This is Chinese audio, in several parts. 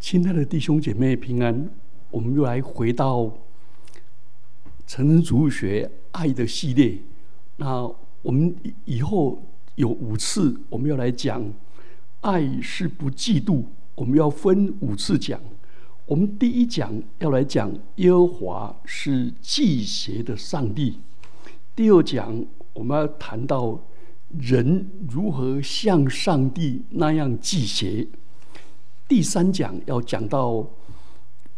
亲爱的弟兄姐妹平安，我们又来回到成人主学爱的系列。那我们以后有五次，我们要来讲爱是不嫉妒。我们要分五次讲。我们第一讲要来讲耶和华是祭邪的上帝。第二讲我们要谈到人如何像上帝那样祭邪。第三讲要讲到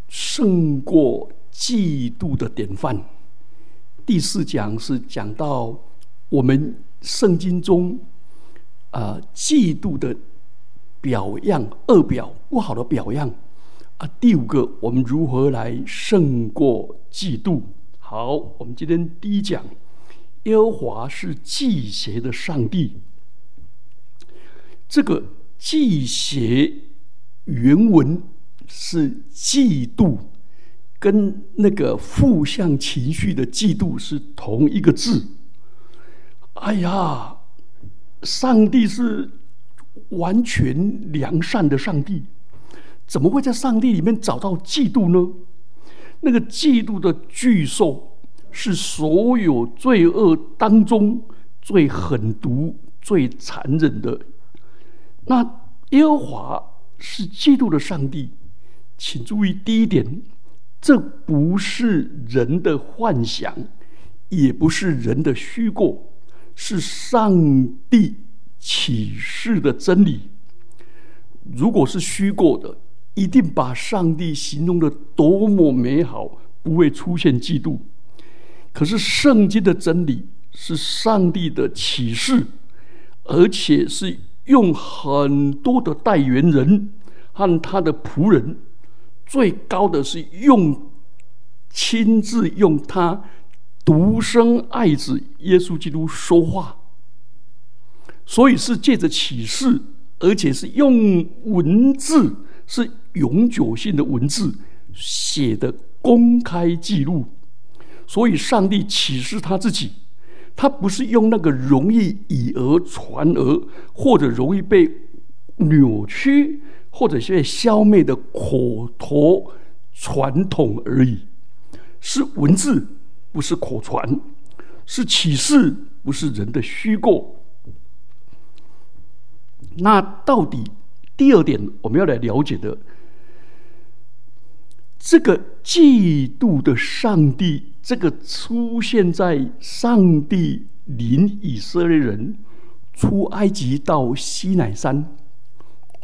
胜过嫉妒的典范。第四讲是讲到我们圣经中啊嫉妒的表样、恶表、不好的表样啊。第五个，我们如何来胜过嫉妒？好，我们今天第一讲，耶和华是祭邪的上帝。这个祭邪。原文是嫉妒，跟那个负向情绪的嫉妒是同一个字。哎呀，上帝是完全良善的上帝，怎么会在上帝里面找到嫉妒呢？那个嫉妒的巨兽是所有罪恶当中最狠毒、最残忍的。那耶和华。是基督的上帝，请注意第一点，这不是人的幻想，也不是人的虚构，是上帝启示的真理。如果是虚构的，一定把上帝形容的多么美好，不会出现嫉妒。可是圣经的真理是上帝的启示，而且是。用很多的代言人和他的仆人，最高的是用亲自用他独生爱子耶稣基督说话，所以是借着启示，而且是用文字，是永久性的文字写的公开记录，所以上帝启示他自己。他不是用那个容易以讹传讹，或者容易被扭曲，或者是消灭的口头传统而已，是文字，不是口传，是启示，不是人的虚构。那到底第二点我们要来了解的，这个嫉妒的上帝。这个出现在上帝领以色列人出埃及到西乃山，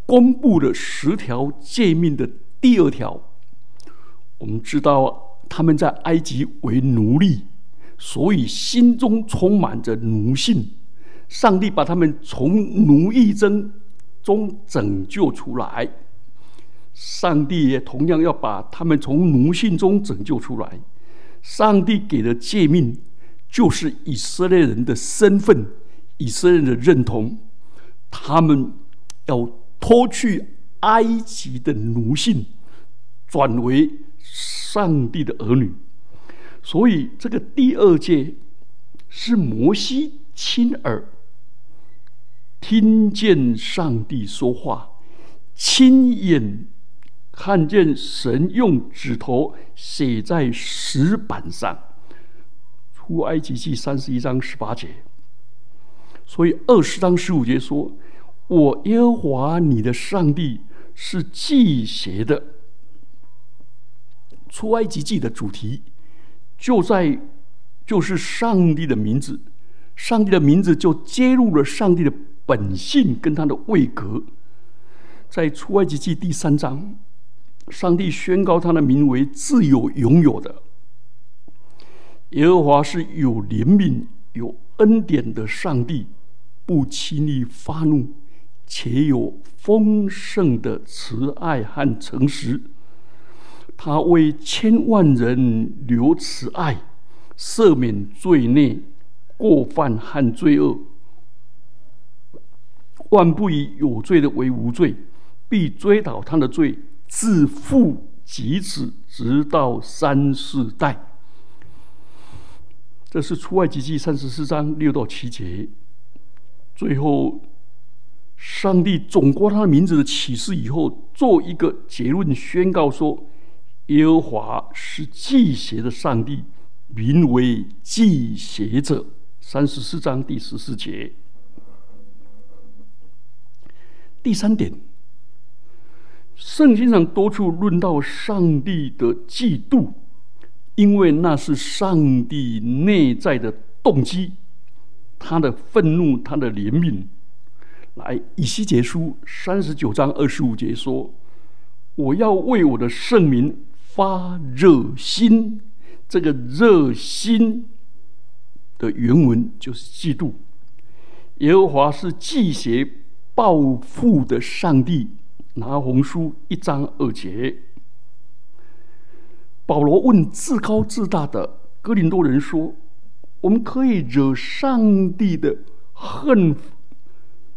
公布了十条诫命的第二条。我们知道他们在埃及为奴隶，所以心中充满着奴性。上帝把他们从奴役中中拯救出来，上帝也同样要把他们从奴性中拯救出来。上帝给的诫命，就是以色列人的身份、以色列人的认同，他们要脱去埃及的奴性，转为上帝的儿女。所以，这个第二诫是摩西亲耳听见上帝说话，亲眼。看见神用指头写在石板上，出埃及记三十一章十八节。所以二十章十五节说：“我耶和华你的上帝是祭邪的。”出埃及记的主题就在就是上帝的名字，上帝的名字就揭露了上帝的本性跟他的位格。在出埃及记第三章。上帝宣告他的名为自由拥有的。耶和华是有怜悯、有恩典的上帝，不轻易发怒，且有丰盛的慈爱和诚实。他为千万人留慈爱，赦免罪孽、过犯和罪恶。万不以有罪的为无罪，必追讨他的罪。自父及子，直到三四代。这是出外及记三十四章六到七节。最后，上帝总括他的名字的启示以后，做一个结论宣告说：耶和华是祭邪的上帝，名为祭邪者。三十四章第十四节。第三点，圣经上多处论到上帝的嫉妒，因为那是上帝内在的动机，他的愤怒，他的怜悯。来，以西结书三十九章二十五节说：“我要为我的圣名发热心。”这个热心的原文就是嫉妒。耶和华是祭邪。报复的上帝，拿红书一章二节。保罗问自高自大的哥林多人说：“我们可以惹上帝的恨？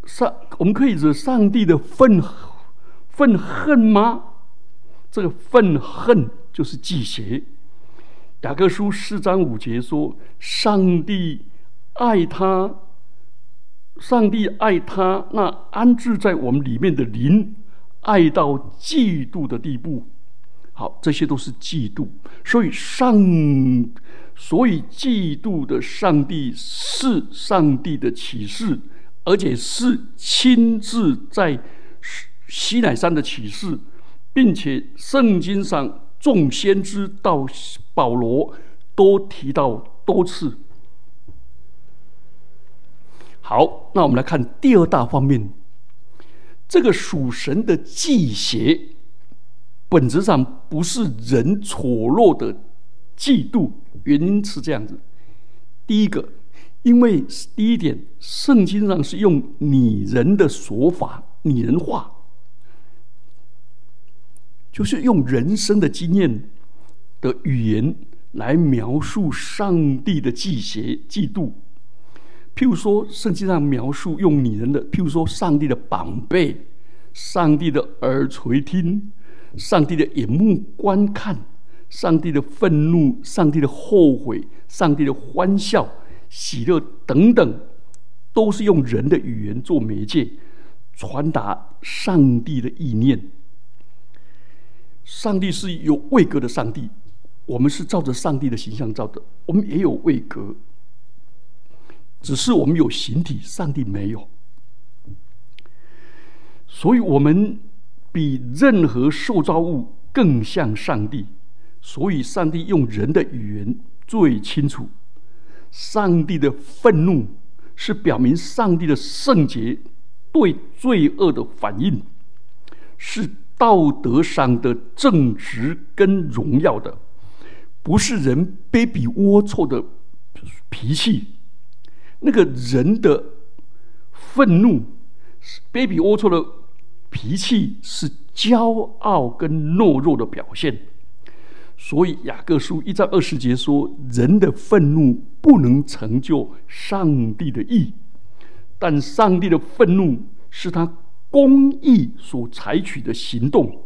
上我们可以惹上帝的愤愤恨吗？”这个愤恨就是忌邪。雅各书四章五节说：“上帝爱他。”上帝爱他那安置在我们里面的灵，爱到嫉妒的地步。好，这些都是嫉妒。所以上，所以嫉妒的上帝是上帝的启示，而且是亲自在西乃山的启示，并且圣经上众先知到保罗都提到多次。好，那我们来看第二大方面。这个属神的忌邪，本质上不是人丑陋的嫉妒，原因是这样子：第一个，因为第一点，圣经上是用拟人的说法，拟人化，就是用人生的经验的语言来描述上帝的忌邪、嫉妒。譬如说，圣经上描述用拟人的，譬如说，上帝的膀背，上帝的耳垂听，上帝的眼目观看，上帝的愤怒，上帝的后悔，上帝的欢笑、喜乐等等，都是用人的语言做媒介，传达上帝的意念。上帝是有位格的上帝，我们是照着上帝的形象造的，我们也有位格。只是我们有形体，上帝没有，所以我们比任何受造物更像上帝。所以，上帝用人的语言最清楚。上帝的愤怒是表明上帝的圣洁对罪恶的反应，是道德上的正直跟荣耀的，不是人卑鄙龌龊的脾气。那个人的愤怒、卑鄙龌龊的脾气，是骄傲跟懦弱的表现。所以雅各书一章二十节说：“人的愤怒不能成就上帝的意，但上帝的愤怒是他公义所采取的行动，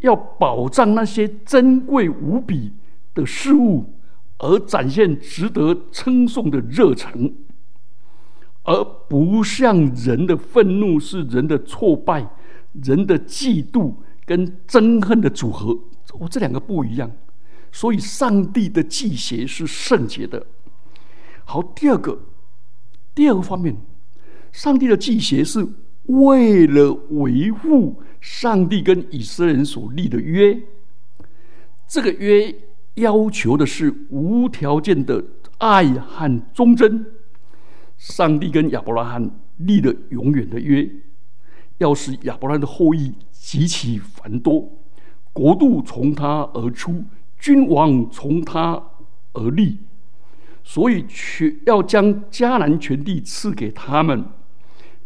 要保障那些珍贵无比的事物，而展现值得称颂的热忱。”而不像人的愤怒是人的挫败，人的嫉妒跟憎恨的组合，哦，这两个不一样。所以，上帝的祭邪是圣洁的。好，第二个，第二个方面，上帝的祭邪是为了维护上帝跟以色列人所立的约。这个约要求的是无条件的爱和忠贞。上帝跟亚伯拉罕立了永远的约，要使亚伯拉罕的后裔极其繁多，国度从他而出，君王从他而立，所以全要将迦南全地赐给他们，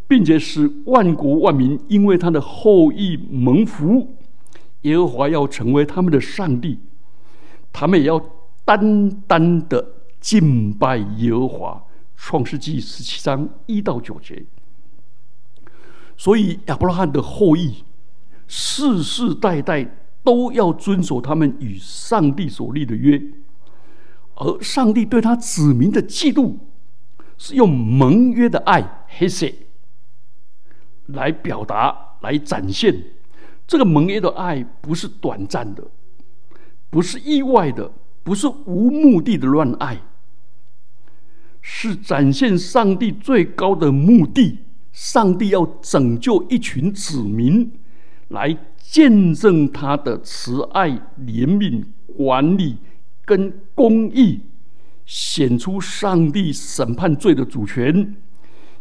并且使万国万民因为他的后裔蒙福。耶和华要成为他们的上帝，他们也要单单的敬拜耶和华。创世纪十七章一到九节，所以亚伯拉罕的后裔世世代代都要遵守他们与上帝所立的约，而上帝对他子民的嫉妒是用盟约的爱黑色来表达、来展现。这个盟约的爱，不是短暂的，不是意外的，不是无目的的乱爱，是展现上帝最高的目的。上帝要拯救一群子民，来见证他的慈爱、怜悯、管理跟公义，显出上帝审判罪的主权。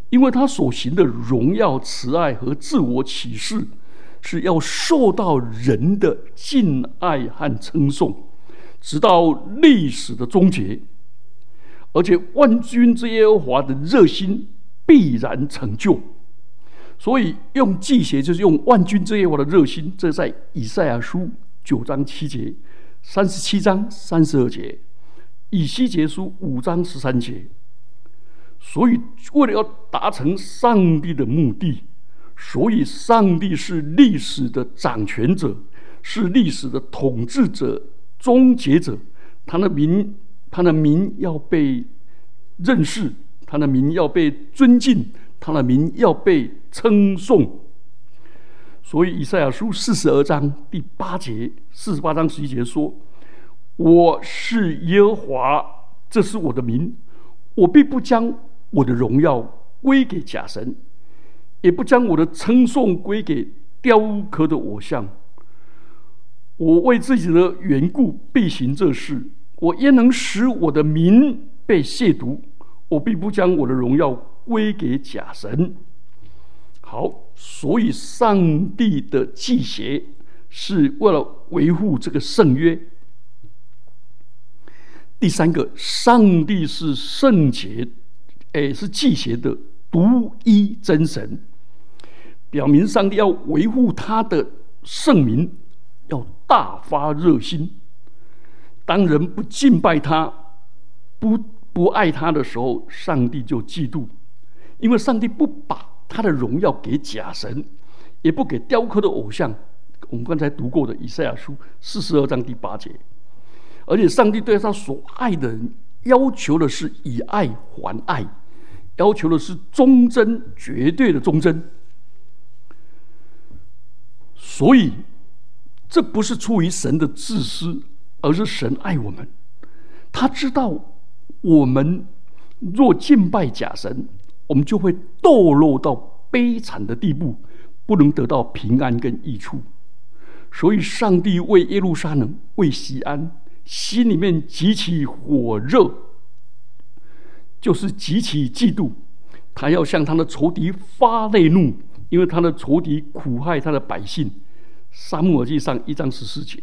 因为他所行的荣耀、慈爱和自我启示，是要受到人的敬爱和称颂，直到历史的终结。而且万军之耶和华的热心必然成就。所以用祭邪，就是用万军之耶和华的热心。这在以赛亚书九章七节、三十七章三十二节、以西结书五章十三节。所以，为了要达成上帝的目的，所以上帝是历史的掌权者，是历史的统治者、终结者。他的名，他的名要被认识，他的名要被尊敬，他的名要被称颂。所以，以赛亚书四十二章第八节、四十八章十一节说：“我是耶和华，这是我的名，我必不将。”我的荣耀归给假神，也不将我的称颂归给雕刻的偶像。我为自己的缘故必行这事，我焉能使我的名被亵渎？我必不将我的荣耀归给假神。好，所以上帝的祭邪是为了维护这个圣约。第三个，上帝是圣洁。哎，是祭邪的独一真神，表明上帝要维护他的圣名，要大发热心。当人不敬拜他、不不爱他的时候，上帝就嫉妒，因为上帝不把他的荣耀给假神，也不给雕刻的偶像。我们刚才读过的以赛亚书四十二章第八节，而且上帝对他所爱的人要求的是以爱还爱。要求的是忠贞，绝对的忠贞。所以，这不是出于神的自私，而是神爱我们。他知道我们若敬拜假神，我们就会堕落到悲惨的地步，不能得到平安跟益处。所以，上帝为耶路撒冷、为西安，心里面极其火热。就是极其嫉妒，他要向他的仇敌发内怒，因为他的仇敌苦害他的百姓。沙漠耳记上一章十四节，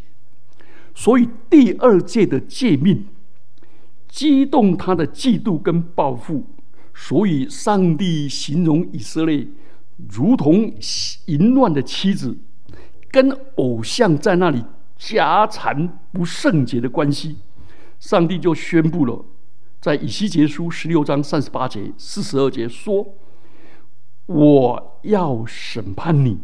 所以第二届的诫命激动他的嫉妒跟报复，所以上帝形容以色列如同淫乱的妻子，跟偶像在那里夹缠不圣洁的关系，上帝就宣布了。在以西结书十六章三十八节、四十二节说：“我要审判你，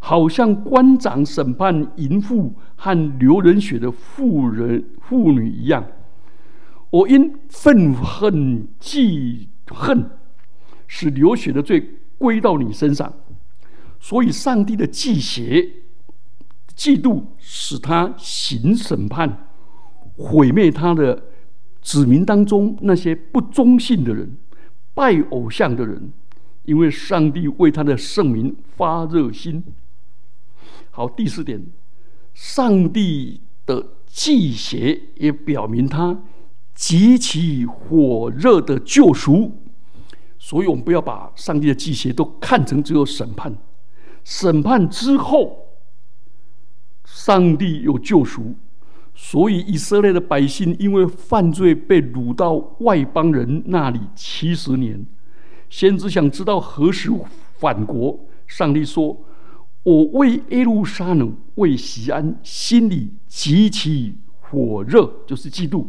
好像官长审判淫妇和流人血的妇人妇女一样。我因愤恨记恨，使流血的罪归到你身上。所以，上帝的祭邪、嫉妒，使他行审判，毁灭他的。”子民当中那些不忠信的人、拜偶像的人，因为上帝为他的圣名发热心。好，第四点，上帝的祭邪也表明他极其火热的救赎。所以，我们不要把上帝的祭邪都看成只有审判。审判之后，上帝有救赎。所以以色列的百姓因为犯罪被掳到外邦人那里七十年，先知想知道何时返国。上帝说：“我为耶路撒冷、为西安，心里极其火热，就是嫉妒。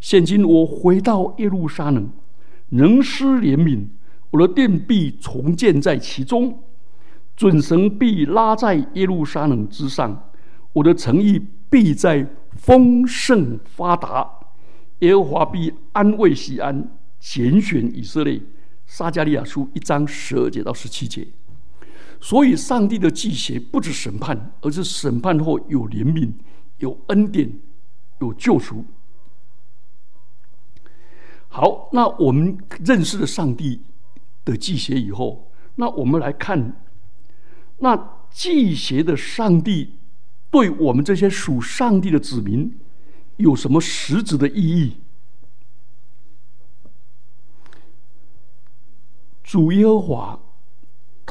现今我回到耶路撒冷，能施怜悯，我的殿必重建在其中，准神必拉在耶路撒冷之上，我的诚意必在。”丰盛发达，耶和华必安慰西安，拣选以色列。撒加利亚书一章十二节到十七节，所以，上帝的祭邪不止审判，而是审判后有怜悯、有恩典、有救赎。好，那我们认识了上帝的祭邪以后，那我们来看，那祭邪的上帝对我们这些属上帝的子民有什么实质的意义？主耶和华。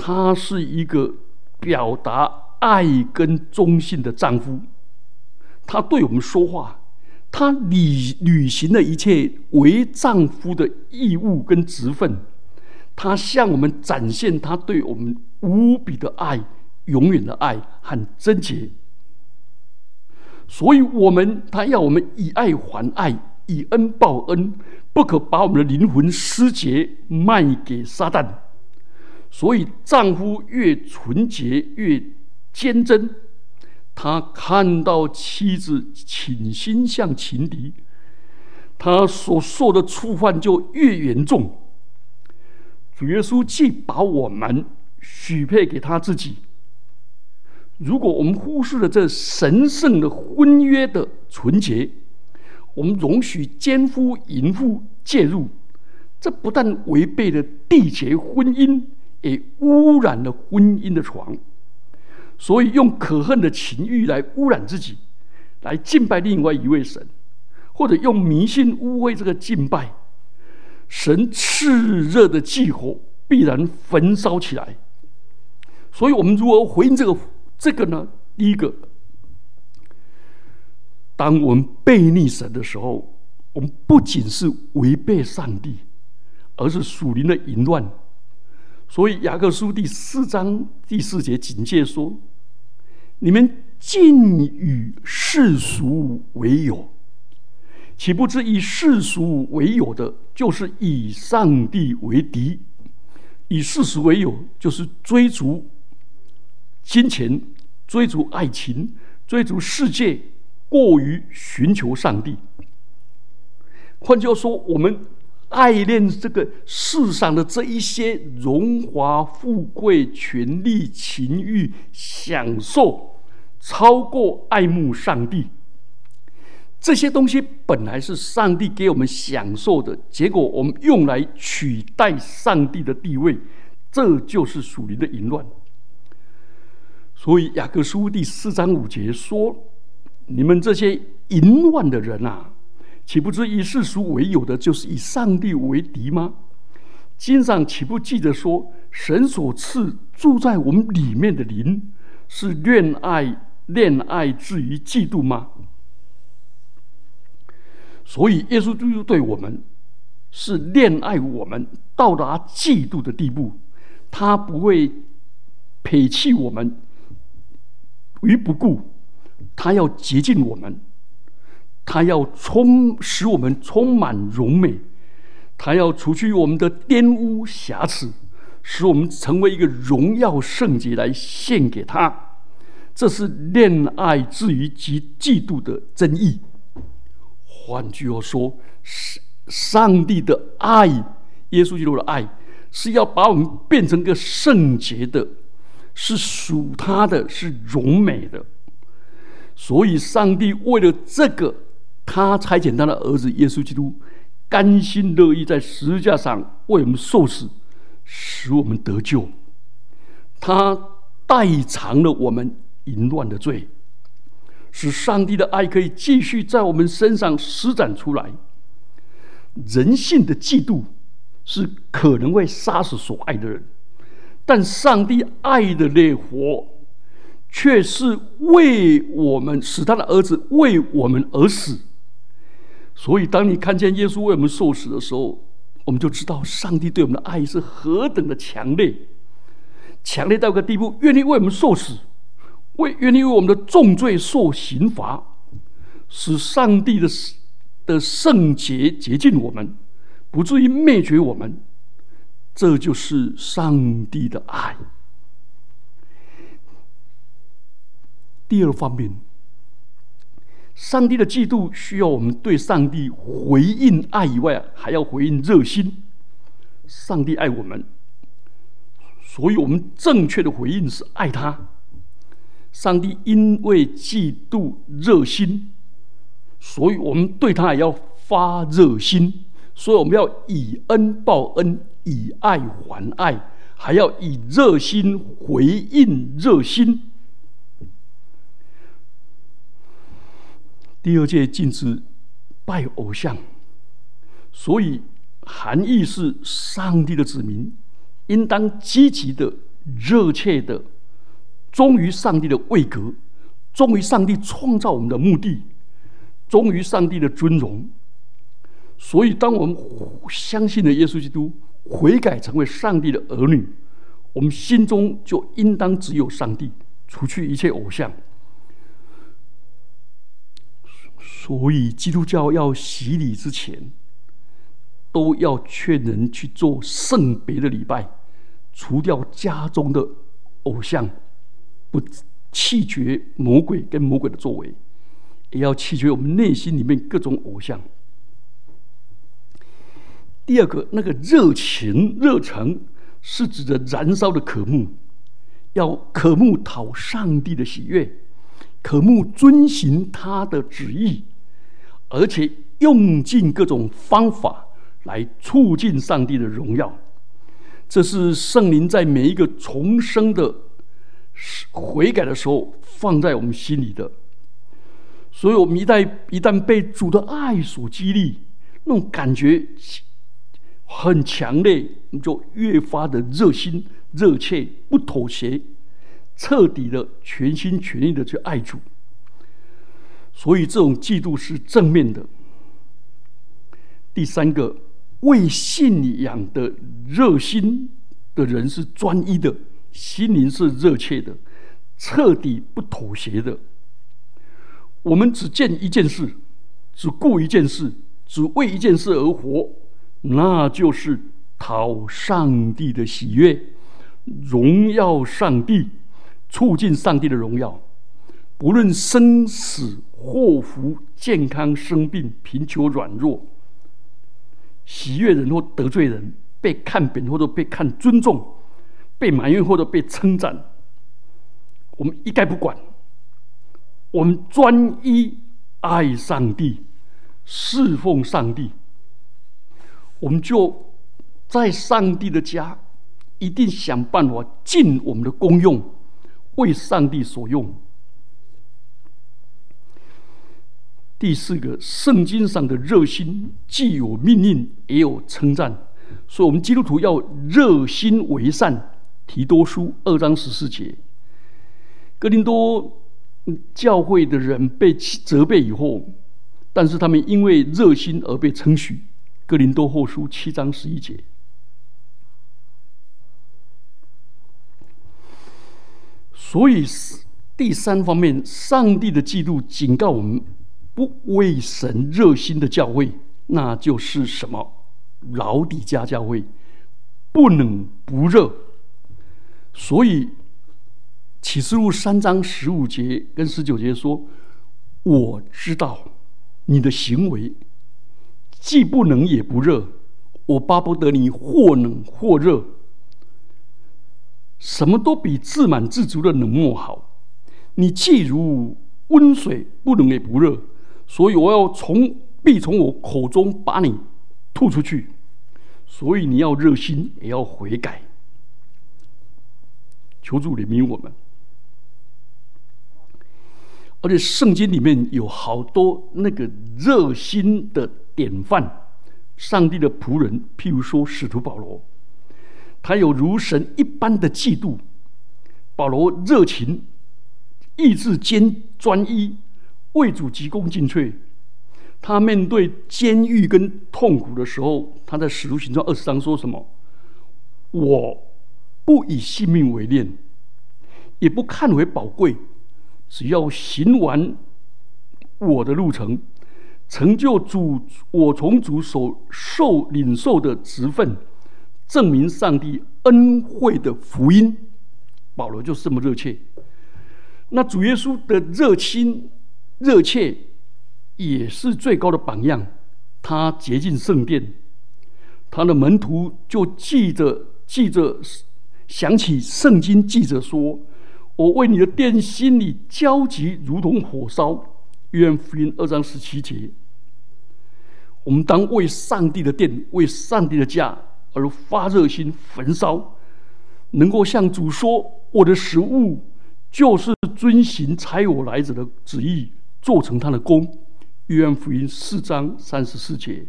他是一个表达爱跟忠信的丈夫，他对我们说话，他履履行了一切为丈夫的义务跟职分，他向我们展现他对我们无比的爱、永远的爱和贞洁。所以，我们他要我们以爱还爱，以恩报恩，不可把我们的灵魂失节卖给撒旦。所以，丈夫越纯洁越坚贞，他看到妻子倾心向情敌，他所受的触犯就越严重。主耶稣既把我们许配给他自己，如果我们忽视了这神圣的婚约的纯洁，我们容许奸夫淫妇介入，这不但违背了缔结婚姻。也污染了婚姻的床，所以用可恨的情欲来污染自己，来敬拜另外一位神，或者用迷信污秽这个敬拜神，炽热的祭火必然焚烧起来。所以我们如何回应这个这个呢？第一个，当我们背逆神的时候，我们不仅是违背上帝，而是属灵的淫乱。所以雅各书第四章第四节警戒说：“你们尽与世俗为友，岂不知以世俗为友的，就是以上帝为敌？以世俗为友，就是追逐金钱、追逐爱情、追逐世界，过于寻求上帝。换句话说，我们。”爱恋这个世上的这一些荣华富贵、权力、情欲、享受，超过爱慕上帝。这些东西本来是上帝给我们享受的，结果我们用来取代上帝的地位，这就是属灵的淫乱。所以雅各书第四章五节说：“你们这些淫乱的人啊！”岂不知以世俗为友的，就是以上帝为敌吗？经上岂不记得说，神所赐住在我们里面的灵，是恋爱恋爱至于嫉妒吗？所以耶稣基督对我们是恋爱我们到达嫉妒的地步，他不会撇弃我们于不顾，他要洁净我们。他要充使我们充满荣美，他要除去我们的玷污瑕疵，使我们成为一个荣耀圣洁来献给他。这是恋爱至于及嫉妒的真意。换句话说，上上帝的爱，耶稣基督的爱，是要把我们变成个圣洁的，是属他的，是荣美的。所以，上帝为了这个。他差遣他的儿子耶稣基督，甘心乐意在十字架上为我们受死，使我们得救。他代偿了我们淫乱的罪，使上帝的爱可以继续在我们身上施展出来。人性的嫉妒是可能会杀死所爱的人，但上帝爱的烈火却是为我们使他的儿子为我们而死。所以，当你看见耶稣为我们受死的时候，我们就知道上帝对我们的爱是何等的强烈，强烈到一个地步，愿意为我们受死，为愿意为我们的重罪受刑罚，使上帝的的圣洁洁净我们，不至于灭绝我们。这就是上帝的爱。第二方面。上帝的嫉妒需要我们对上帝回应爱以外，还要回应热心。上帝爱我们，所以我们正确的回应是爱他。上帝因为嫉妒热心，所以我们对他也要发热心。所以我们要以恩报恩，以爱还爱，还要以热心回应热心。第二届禁止拜偶像，所以含义是上帝的子民应当积极的、热切的忠于上帝的位格，忠于上帝创造我们的目的，忠于上帝的尊荣。所以，当我们相信了耶稣基督，悔改成为上帝的儿女，我们心中就应当只有上帝，除去一切偶像。所以，基督教要洗礼之前，都要劝人去做圣别的礼拜，除掉家中的偶像，不弃绝魔鬼跟魔鬼的作为，也要弃绝我们内心里面各种偶像。第二个，那个热情、热诚，是指着燃烧的渴慕，要渴慕讨上帝的喜悦，渴慕遵循他的旨意，而且用尽各种方法来促进上帝的荣耀。这是圣灵在每一个重生的悔改的时候放在我们心里的。所以，我们一旦一旦被主的爱所激励，那种感觉。很强烈，就越发的热心、热切，不妥协，彻底的、全心全意的去爱主。所以，这种嫉妒是正面的。第三个，为信仰的热心的人是专一的，心灵是热切的，彻底不妥协的。我们只见一件事，只顾一件事，只为一件事而活。那就是讨上帝的喜悦，荣耀上帝，促进上帝的荣耀。不论生死祸福、健康生病、贫穷软弱，喜悦人或得罪人，被看扁或者被看尊重，被埋怨或者被称赞，我们一概不管。我们专一爱上帝，侍奉上帝。我们就在上帝的家，一定想办法尽我们的功用，为上帝所用。第四个，圣经上的热心既有命令，也有称赞，所以我们基督徒要热心为善。提多书二章十四节，哥林多教会的人被责备以后，但是他们因为热心而被称许。哥林多后书七章十一节，所以第三方面，上帝的嫉妒警告我们不为神热心的教会，那就是什么？老底家教会不冷不热。所以启示录三章十五节跟十九节说：“我知道你的行为。”既不冷也不热，我巴不得你或冷或热，什么都比自满自足的冷漠好。你既如温水，不冷也不热，所以我要从必从我口中把你吐出去。所以你要热心，也要悔改。求助怜悯我们。而且圣经里面有好多那个热心的。典范，上帝的仆人，譬如说使徒保罗，他有如神一般的嫉妒。保罗热情、意志坚专一，为主急功近瘁。他面对监狱跟痛苦的时候，他在使徒行传二十章说什么？我不以性命为念，也不看为宝贵，只要行完我的路程。成就主，我从主所受领受的职分，证明上帝恩惠的福音。保罗就是这么热切。那主耶稣的热心、热切，也是最高的榜样。他洁净圣殿，他的门徒就记着记着想起圣经记者说：“我为你的殿心里焦急，如同火烧。”约翰福音二章十七节。我们当为上帝的殿、为上帝的家而发热心、焚烧，能够向主说：“我的食物就是遵行差我来者的旨意，做成他的功。”约翰福音四章三十四节。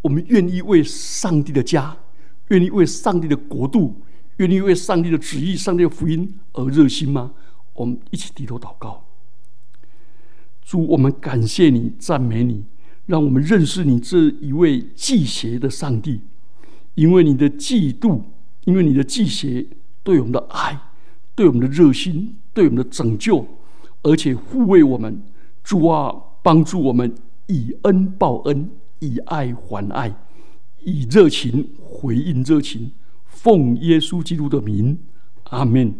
我们愿意为上帝的家，愿意为上帝的国度，愿意为上帝的旨意、上帝的福音而热心吗？我们一起低头祷告。主，我们感谢你，赞美你。让我们认识你这一位祭邪的上帝，因为你的嫉妒，因为你的嫉邪对我们的爱，对我们的热心，对我们的拯救，而且护卫我们。主啊，帮助我们以恩报恩，以爱还爱，以热情回应热情。奉耶稣基督的名，阿门。